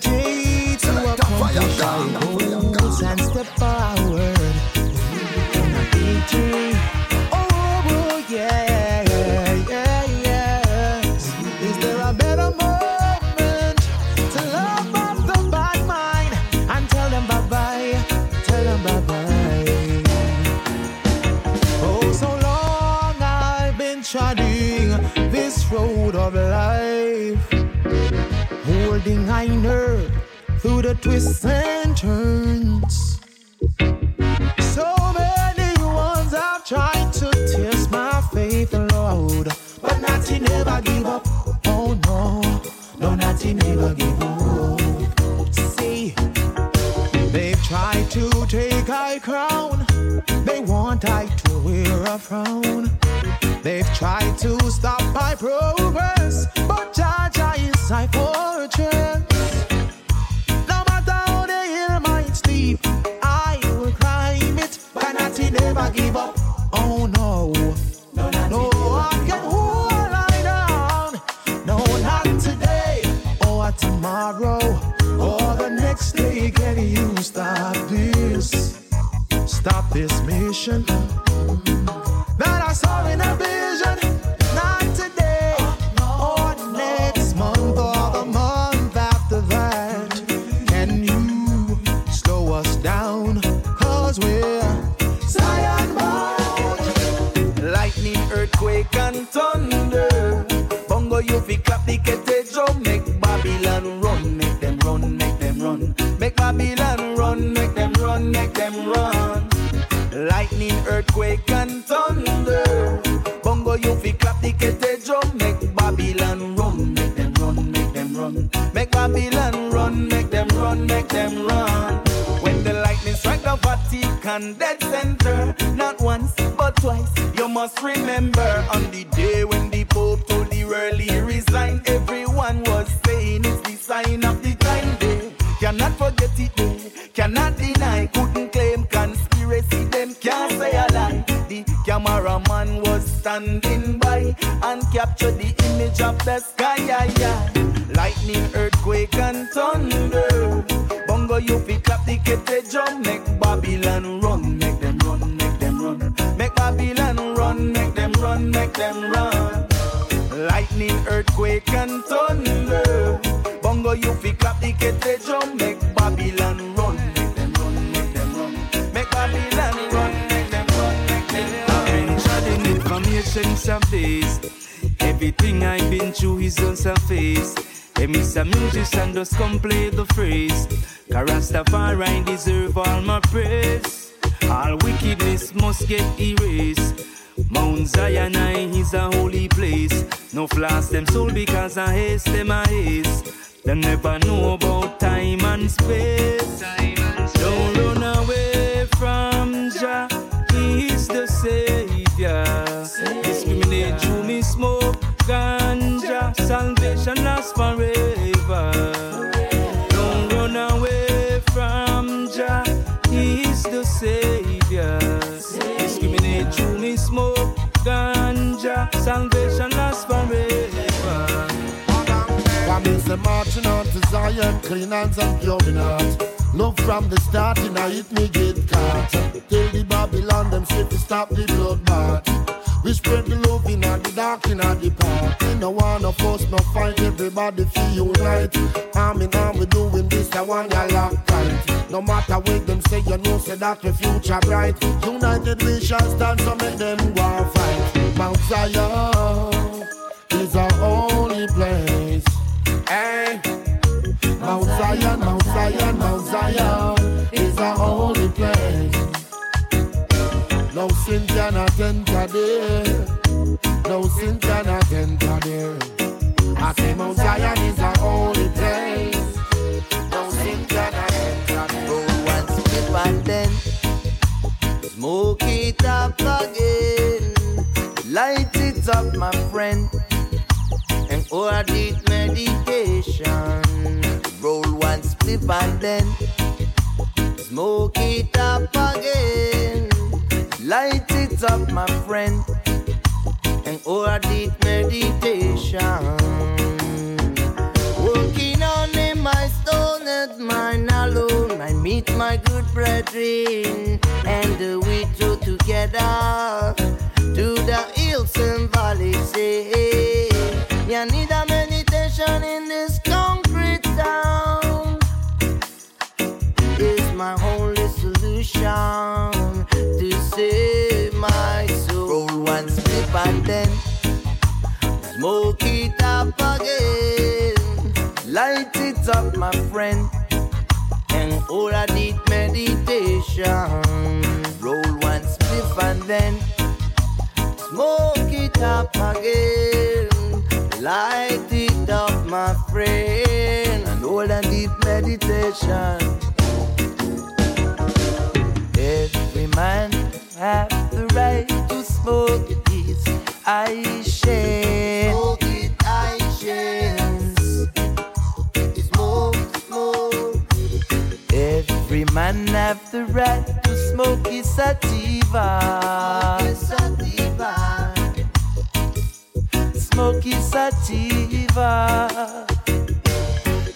to accomplish our goals and step forward in a victory. Oh, oh, yeah, yeah. Is there a better moment to love the bad mind and tell them bye bye, tell them bye bye. Oh, so long I've been treading this road of life, holding through the twists and turns. So many ones have tried to test my faith, Lord, but nothing ever give up. Oh no, no, nothing ever give up. See, they've tried to take I crown, they want I to wear a frown. They've tried to stop my progress, earthquake, and thunder. Bongo, you fi clap the kettle drum. Make Babylon run, make them run, make them run. Make Babylon run, make them run, make them run. When the lightning strike the Vatican dead center, not once but twice. You must remember on the day when the Pope told the world he resigned, everyone was saying it's the sign of the time. Cannot forget it, cannot deny, couldn't standing by and capture the image of the sky. Yeah, yeah. Lightning, earthquake, and thunder. Bongo, you fi clap the kettle drum, make Babylon run, make them run, make them run. Make Babylon run, make them run, make them run. Lightning, earthquake, and thunder. Information surface. Everything I've been through is on some surface. Hey, Mr. Musician, just come play the phrase. Rastafari deserve all my praise. All wickedness must get erased. Mount Zion is a holy place. No flash them soul because I haste them I haste. They never know about time and space. Don't run away from Jah. He's the savior. Ganja. Salvation lasts forever. Don't run away from Jah. He is the savior. Discriminate you me smoke ganja. Salvation lasts forever. Come is marching on to Zion, clean hands and pure in heart. Love from the start, and I hit me get caught. Tell the Babylon them say to stop the bloodbath. We spread the love in the dark in the park. We no want no fuss, no fight, everybody feel unite. Arm in arm, we doing this, I want ya lock tight. No matter what them say, you know, say that the future bright. United we shall stand, so make them go fight. Mount Zion is our only place. Hey. Mount Zion, Mount Zion, Mount Zion is our only place. No sin cannot enter there. No sin cannot enter there. I say Mount Zion is our only place. No sin cannot enter there. Roll one oh, skip and then smoke it up again. Light it up, my friend, and or deep meditation. Roll one spliff and then smoke it up again. Light it up, my friend, and oh, I did meditation. Working on in my stone at mine alone, I meet my good brethren, and we two together. Smoke it up again. Light it up, my friend and all I did meditation. Roll one spliff and then smoke it up again. Light it up, my friend, and all I did meditation. Every man have the right to smoke his I share. Right to smoke his sativa. Smoke his sativa.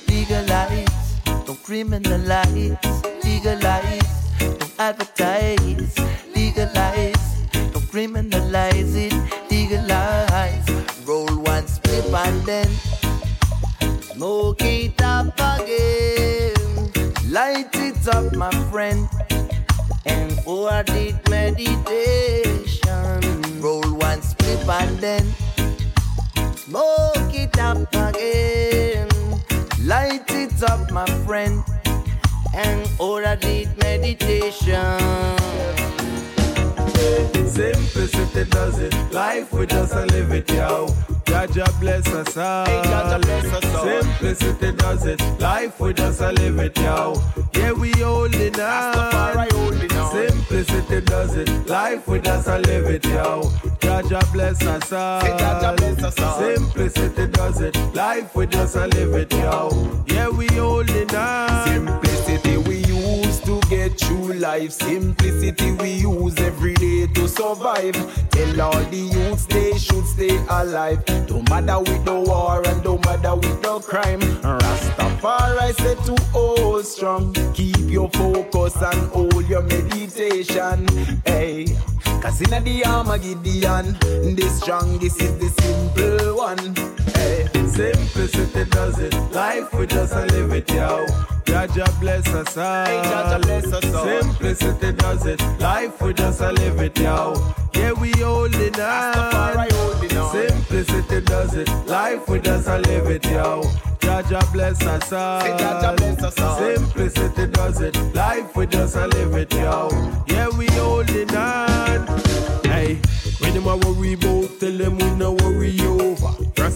Legalize, don't criminalize. Legalize, don't advertise. Legalize, don't criminalize it. Legalize. Roll one spliff and then smoke it up again. Light it up, my friend. Oh, I did meditation. Roll one spliff and then smoke it up again. Light it up, my friend. And oh, I did meditation. Simplicity does it. Life we just live it, yo. Jah Jah bless us all. Hey, Jah Jah bless us all. Simplicity does it. Life we just a live it, yo. Yeah, we holding on. Simplicity does it. Life we just a live it, yo. Jah Jah bless us all. Hey, Jah Jah bless us all. Simplicity does it. Life we just a live it, yo. Yeah, we holding on. Simplicity we to get through life. Simplicity we use every day to survive. Tell all the youths they should stay alive. Don't matter with the war and don't matter with the crime. Rastafari said to hold strong. Keep your focus and hold your meditation. Hey. Cause in the Armageddon, the strongest is the simple one. Hey. Simplicity does it. Life we just live it, yo. Jah Jah bless us all. Hey, Jah Jah bless us all. Simplicity does it. Life we just live it, yo. Yeah, we holding on. Simplicity does it. Life we just live it, yo. Jah Jah bless us all. Say Jah Jah bless us all. Simplicity does it. Life we just live it, yo. Yeah, we holding on. Hey, when them a worry about, tell them we over.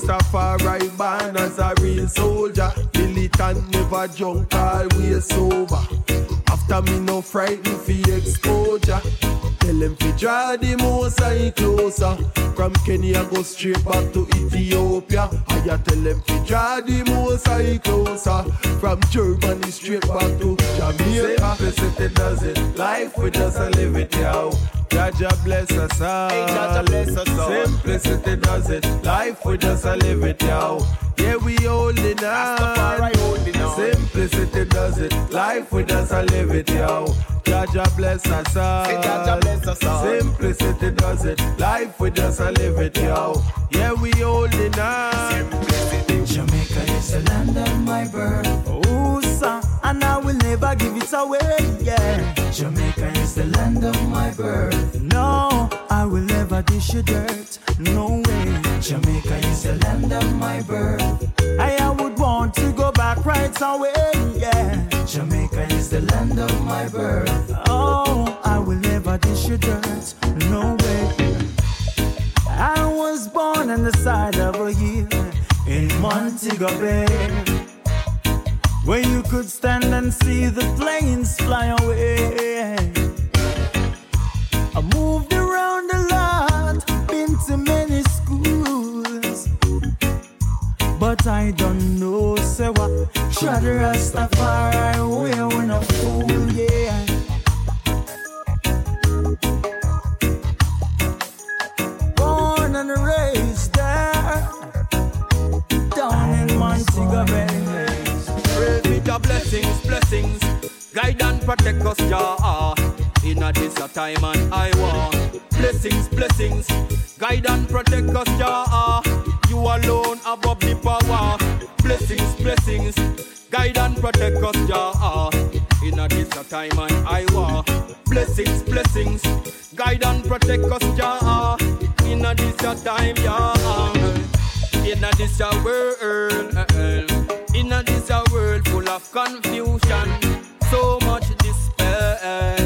Rastafari born as a real soldier. Militant never drunk, always sober. After me no frightened for exposure. Tell them fi draw the most eye closer. From Kenya go straight back to Ethiopia. I tell them fi draw the most eye closer. From Germany straight back to Jamaica. Simplicity does it. Life we just live it, yo. Jah Jah bless us all. Hey, Jah Jah bless us all. Simplicity does it. Life we just a live it, yo. Yeah, we holding on. holding on. Simplicity does it. Life we just a live it, yo. Jah Jah bless us all. Say Jah Jah bless us all. Simplicity does it. Life we just a live it, yo. Yeah, we holding on. Simplicity. Jamaica is the land of my birth. Oh, sir, and I will never give it away, yeah. Jamaica is the land of my birth. No, I will never dish you dirt, no way. Jamaica is the land of my birth. I, I would want to go back right away, yeah. Jamaica is the land of my birth. Oh, I will never dish you dirt, no way. I was born on the side of a hill in Montego Bay. Where you could stand and see the planes fly away. I moved around a lot, been to many schools. But I don't know, say what. Try the Rastafari way, we no fool, yeah. Born and raised there, down in Montego Bay. Blessings, blessings. guide and protect us, Jah. In a this a time and I want blessings, blessings, guide and protect us, Jah. You alone above the power. Blessings, blessings, guide and protect us, Jah. In a this a time and I want blessings, blessings, guide and protect us, Jah. In a this a time, yeah. In a this a world, uh-uh. in a this a world of confusion, so much despair.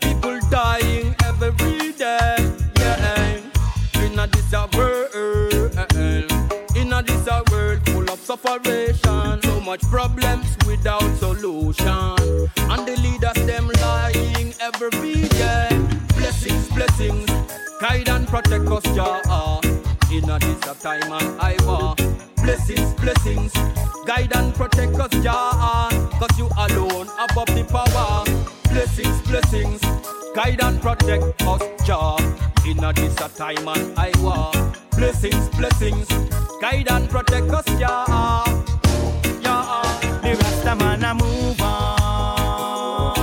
People dying every day, yeah. In a this world, in a this world full of sufferation, so much problems without solution, and the leaders them lying every day. Blessings, blessings, guide and protect us, Jah. In a this time and I want blessings, blessings, guide and protect us, Jah. Cause you alone above the power. Blessings, blessings, guide and protect us, Jah. In a this a time and I want blessings, blessings, guide and protect us, Jah. Yeah, the Rasta man a move on.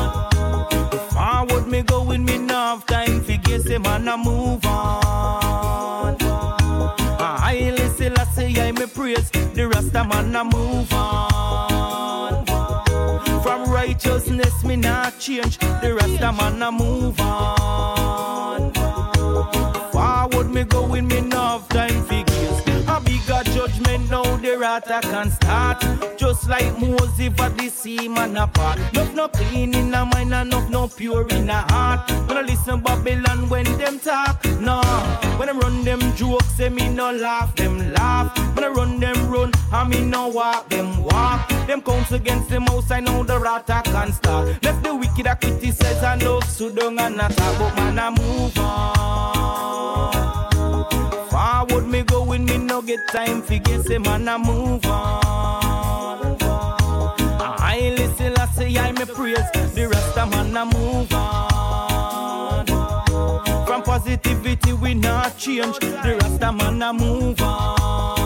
Forward me going, me enough time. Figure say man a move on. Praise. The Rasta man a move on. From righteousness me not change. The Rasta man a move on. Forward me going, me enough rata can start. Just like Moses for the sea man apart. Enough no clean in a mind, enough no pure in a heart. When I listen Babylon when them talk, no. When I run them jokes, say me no laugh, them laugh. When I run them run, I me no walk, them walk. Them counts against the mouse, I know the rata can start. Left the wicked a criticize and look so down and but man I move on. Forward me going, me no get time for guess say man I move on. I listen, I say I me praise the rest of man I move on. From positivity we not change, the rest of man I move on.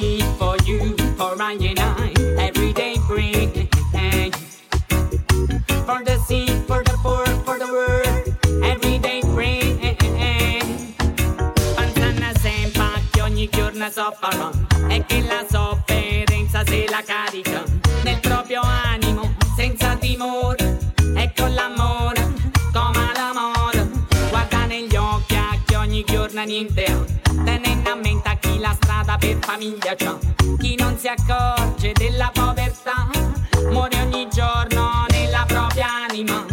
For you, for I and I, everyday bread. For the sick, for the poor, for the world, everyday bread. Pensano sempre che ogni giorno soffrono e che la sofferenza se la carica nel proprio animo senza timore e l'amore come l'amore guarda negli occhi a chi ogni giorno niente ha tenendo a mente a chi la strada per famiglia c'ha? Chi non si accorge della povertà? Muore ogni giorno nella propria anima.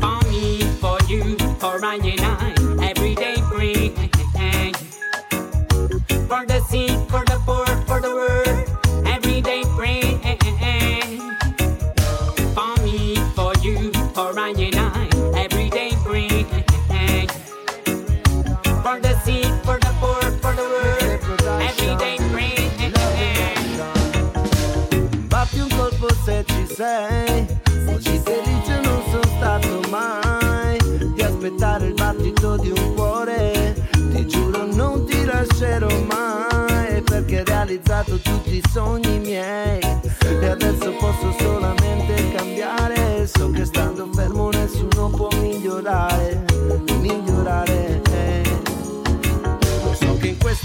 For me, for you, for I and I, everyday bread. For the sick, for the poor, sei. Oggi felice non sono stato mai. Di aspettare il battito di un cuore. Ti giuro non ti lascerò mai Perché hai realizzato tutti i sogni miei. E adesso posso solamente cambiare. So che stando fermo nessuno può migliorare Migliorare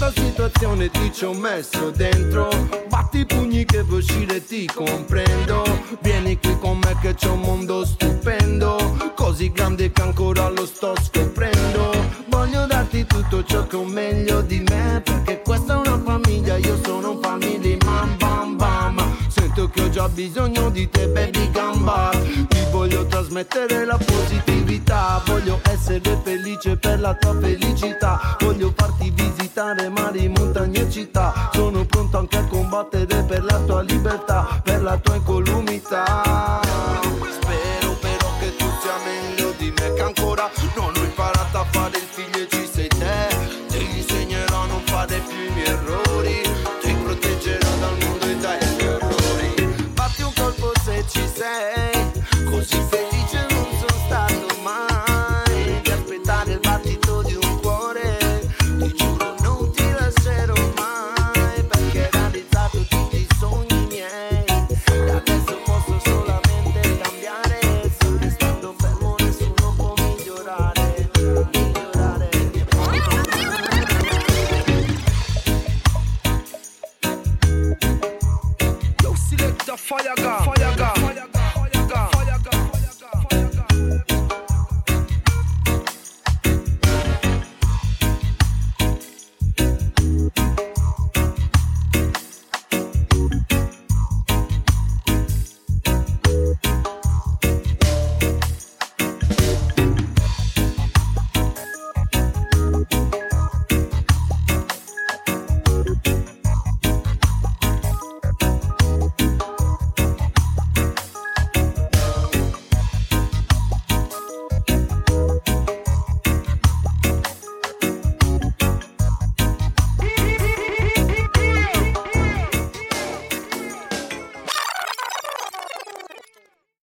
questa situazione ti ci ho messo dentro. Batti i pugni che vuoi uscire ti comprendo. Vieni qui con me che c'è un mondo stupendo. Così grande che ancora lo sto scoprendo. Voglio darti tutto ciò che ho meglio di me Perché questa è una famiglia, io sono un family man bam bam. Sento che ho già bisogno di te baby gamba. Ti voglio trasmettere la positività. Voglio essere felice per la tua felicità. Voglio farti visitare mari, montagne e città. Sono pronto anche a combattere per la tua libertà Per la tua incolumità